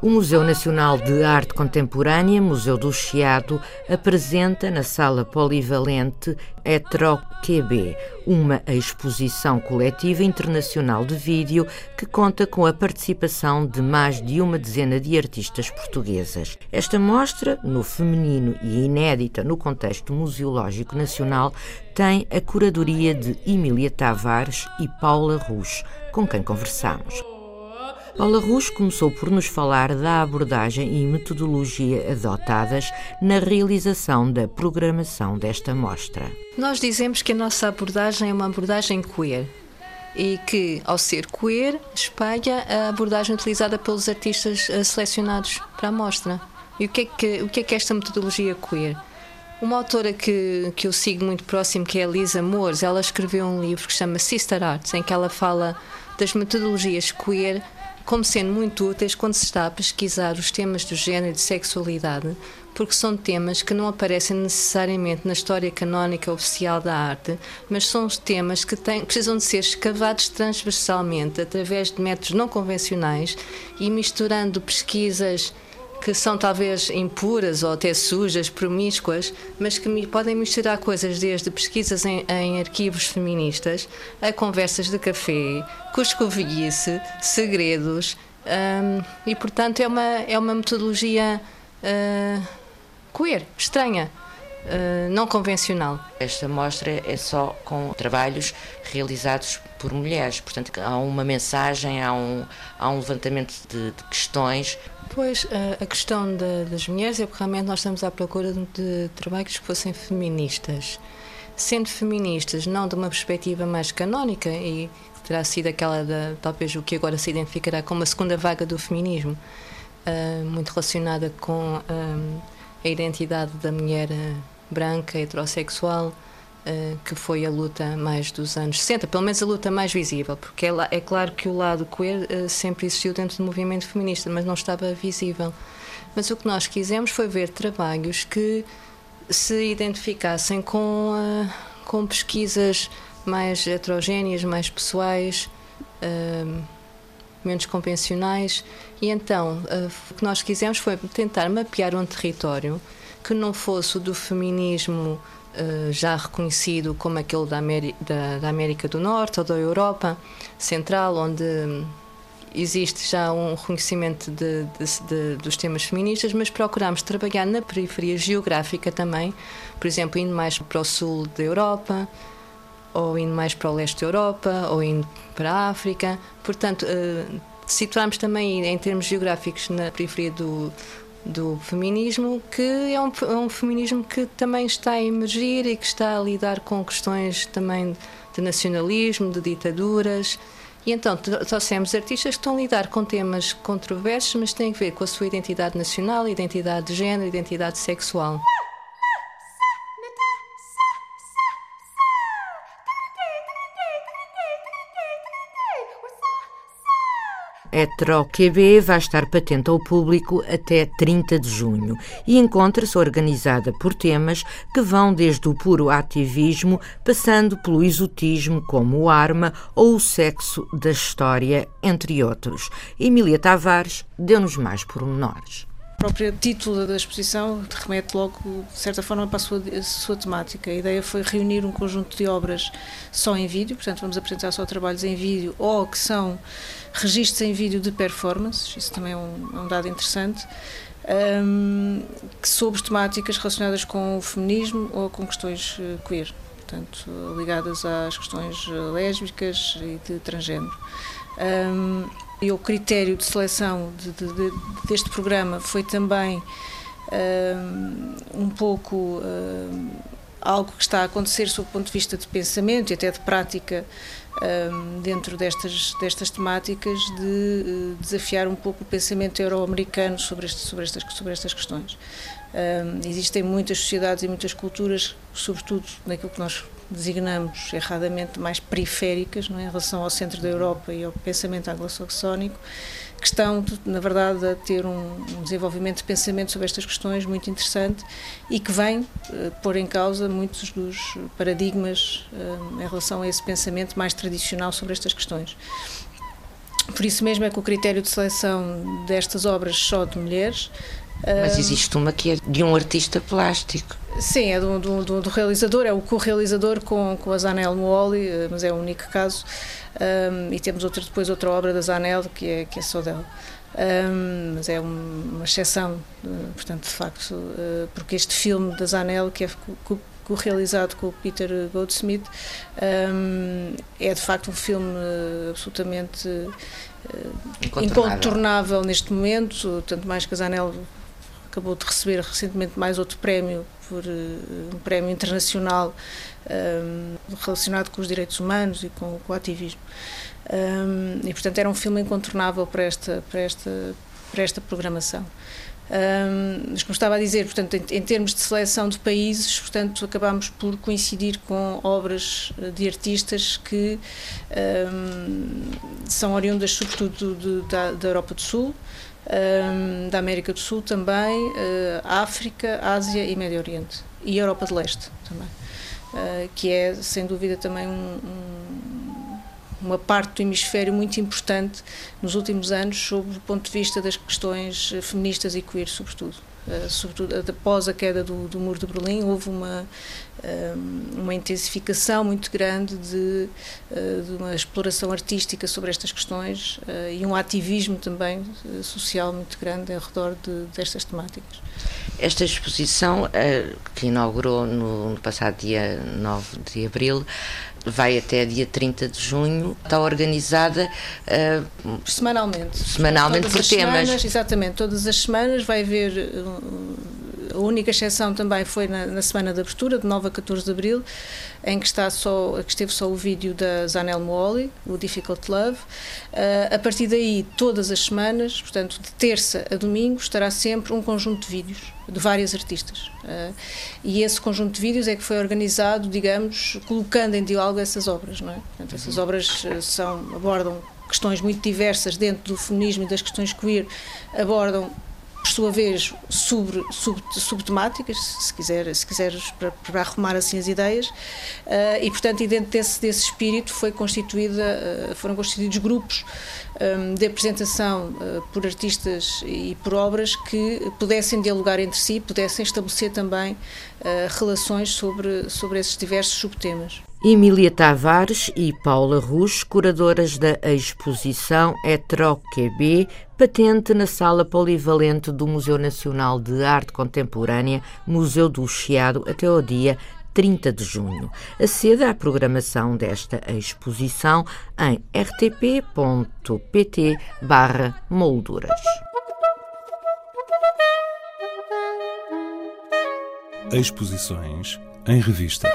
O Museu Nacional de Arte Contemporânea, Museu do Chiado, apresenta na sala polivalente ETRO-QB, uma exposição coletiva internacional de vídeo que conta com a participação de mais de uma dezena de artistas portuguesas. Esta mostra, no feminino e inédita no contexto museológico nacional, tem a curadoria de Emília Tavares e Paula Rus, com quem conversamos. Paula Rus começou por nos falar da abordagem e metodologia adotadas na realização da programação desta mostra. Nós dizemos que a nossa abordagem é uma abordagem queer e que, ao ser queer, espalha a abordagem utilizada pelos artistas eh, selecionados para a mostra. E o que é que, o que, é, que esta metodologia queer? Uma autora que, que eu sigo muito próximo, que é a Lisa Moores, ela escreveu um livro que se chama Sister Arts, em que ela fala das metodologias queer como sendo muito úteis quando se está a pesquisar os temas do género e de sexualidade, porque são temas que não aparecem necessariamente na história canónica oficial da arte, mas são temas que têm, precisam de ser escavados transversalmente através de métodos não convencionais e misturando pesquisas que são talvez impuras ou até sujas, promíscuas, mas que podem misturar coisas desde pesquisas em, em arquivos feministas a conversas de café, cuscovilhice, segredos, um, e portanto é uma, é uma metodologia uh, queer, estranha. Uh, não convencional. Esta mostra é só com trabalhos realizados por mulheres, portanto há uma mensagem, há um, há um levantamento de, de questões Pois, a questão das mulheres é porque realmente nós estamos à procura de trabalhos que fossem feministas. Sendo feministas, não de uma perspectiva mais canónica, e terá sido aquela, de, talvez o que agora se identificará como a segunda vaga do feminismo, uh, muito relacionada com uh, a identidade da mulher uh, branca, heterossexual, que foi a luta mais dos anos 60, pelo menos a luta mais visível, porque é, é claro que o lado queer uh, sempre existiu dentro do movimento feminista, mas não estava visível. Mas o que nós quisemos foi ver trabalhos que se identificassem com, uh, com pesquisas mais heterogéneas, mais pessoais, uh, menos convencionais. E então, o que nós quisemos foi tentar mapear um território que não fosse o do feminismo eh, já reconhecido como aquele da América, da, da América do Norte ou da Europa Central, onde existe já um reconhecimento de, de, de, dos temas feministas, mas procuramos trabalhar na periferia geográfica também, por exemplo, indo mais para o sul da Europa, ou indo mais para o leste da Europa, ou indo para a África. Portanto, uh, situamos também em termos geográficos na periferia do, do feminismo, que é um, é um, feminismo que também está a emergir e que está a lidar com questões também de nacionalismo, de ditaduras. E então trouxemos artistas que estão a lidar com temas controversos, mas têm a ver com a sua identidade nacional, identidade de género, identidade sexual. ETRO-QB vai estar patente ao público até 30 de junho e encontra-se organizada por temas que vão desde o puro ativismo, passando pelo exotismo como arma ou o sexo da história, entre outros. Emília Tavares deu-nos mais pormenores. Próprio título da exposição remete logo, de certa forma, para a sua, a sua, temática. A ideia foi reunir um conjunto de obras só em vídeo, portanto, vamos apresentar só trabalhos em vídeo ou que são registros em vídeo de performances, isso também é um, é um dado interessante, um, sobre temáticas relacionadas com o feminismo ou com questões eh, queer, portanto, ligadas às questões eh, lésbicas e de transgênero. Um, e o critério de seleção de, de, de, deste programa foi também um, um pouco um, algo que está a acontecer sob o ponto de vista de pensamento e até de prática um, dentro destas, destas temáticas de uh, desafiar um pouco o pensamento euro-americano sobre, este, sobre, estas, sobre estas questões. Um, existem muitas sociedades e muitas culturas, sobretudo naquilo que nós designamos erradamente mais periféricas, não é? em relação ao centro da Europa e ao pensamento anglo-saxónico, que estão, na verdade, a ter um, desenvolvimento de pensamento sobre estas questões muito interessante e que vem uh, pôr em causa muitos dos paradigmas uh, em relação a esse pensamento mais tradicional sobre estas questões. Por isso mesmo é que o critério de seleção destas obras só de mulheres mas existe uma que é de um artista plástico. Sim, é do, do, do, do realizador, é o co-realizador com, com a Zanel Mooli, eh, mas é o único caso. Um, e temos outra, depois outra obra da Zanel, que é, que é só dela. Um, mas é uma exceção, eh, portanto, de facto, uh, porque este filme da Zanel, que é co-realizado com o Peter Goldsmith, é de facto um filme absolutamente incontornável. incontornável neste momento, tanto mais que a Zanel acabou de receber recentemente mais outro prémio, por uh, um prémio internacional um, eh, relacionado com os direitos humanos e com, com o ativismo. Um, e, portanto, era um filme incontornável para esta, para esta, para esta programação. Um, mas como estava a dizer, portanto, em, em, termos de seleção de países, portanto, acabámos por coincidir com obras de artistas que um, são oriundas, sobretudo, de, da, da Europa do Sul, um, da América do Sul também, uh, África, Ásia e Médio Oriente. E Europa de Leste também. Uh, que é, sem dúvida, também um, uma parte do hemisfério muito importante nos últimos anos, sob o ponto de vista das questões feministas e queer, sobretudo. Uh, sobretudo após a queda do, do muro de Berlim, houve uma, uma intensificação muito grande de, eh, de, uma exploração artística sobre estas questões eh, e um ativismo também eh, social muito grande ao redor de, destas temáticas. Esta exposição, que inaugurou no, passado dia 9 de abril, vai até dia 30 de junho, está organizada uh, semanalmente. Semanalmente por temas. Semanas, exatamente, todas as semanas vai haver uh, a única exceção também foi na, na, semana de abertura, de 9 a 14 de abril, em que, está só, que esteve só o vídeo da Zanel Mooli, o Difficult Love. Uh, a partir daí, todas as semanas, portanto, de terça a domingo, estará sempre um conjunto de vídeos de várias artistas. Uh, e esse conjunto de vídeos é que foi organizado, digamos, colocando em diálogo essas obras. Não é? Portanto, essas uhum. obras ah, são, abordam questões muito diversas dentro do feminismo e das questões queer, abordam sua vez, sobre, sub, subtemáticas, se, quiser, se quiseres, para, para arrumar assim as ideias, uh, e portanto, e dentro desse, desse espírito foi constituída, uh, foram constituídos grupos um, de apresentação uh, por artistas e por obras que pudessem dialogar entre si, pudessem estabelecer também relações sobre, sobre esses diversos subtemas. Emília Tavares e Paula Rus, curadoras da exposição ETROQB, patente na Sala Polivalente do Museu Nacional de Arte Contemporânea, Museu do Chiado, até ao dia 30 de junho. Aceda à programação desta exposição em rtp.pt molduras. Exposições em revista.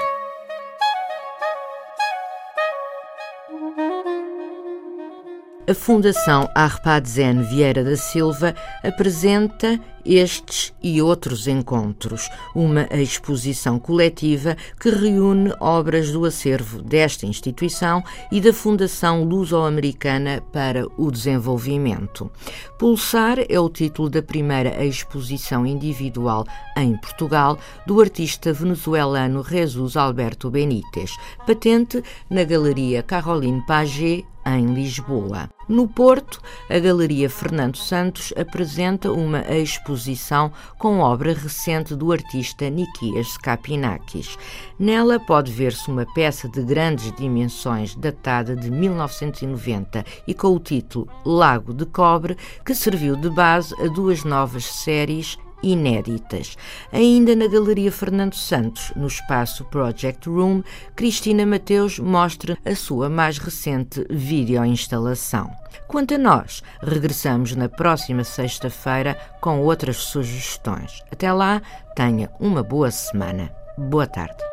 A Fundação Arpadzen Vieira da Silva apresenta estes e outros encontros, uma exposição coletiva que reúne obras do acervo desta instituição e da Fundação Luso-Americana para o Desenvolvimento. Pulsar é o título da primeira exposição individual em Portugal do artista venezuelano Jesus Alberto Benítez, patente na Galeria Caroline Paget em Lisboa. No Porto, a Galeria Fernando Santos apresenta uma exposição com obra recente do artista Nikias Skapinakis. Nela pode ver-se uma peça de grandes dimensões datada de 1990 e com o título Lago de Cobre, que serviu de base a duas novas séries inéditas. Ainda na Galeria Fernando Santos, no espaço Project Room, Cristina Mateus mostra a sua mais recente videoinstalação. Quanto a nós, regressamos na próxima sexta-feira com outras sugestões. Até lá, tenha uma boa semana. Boa tarde.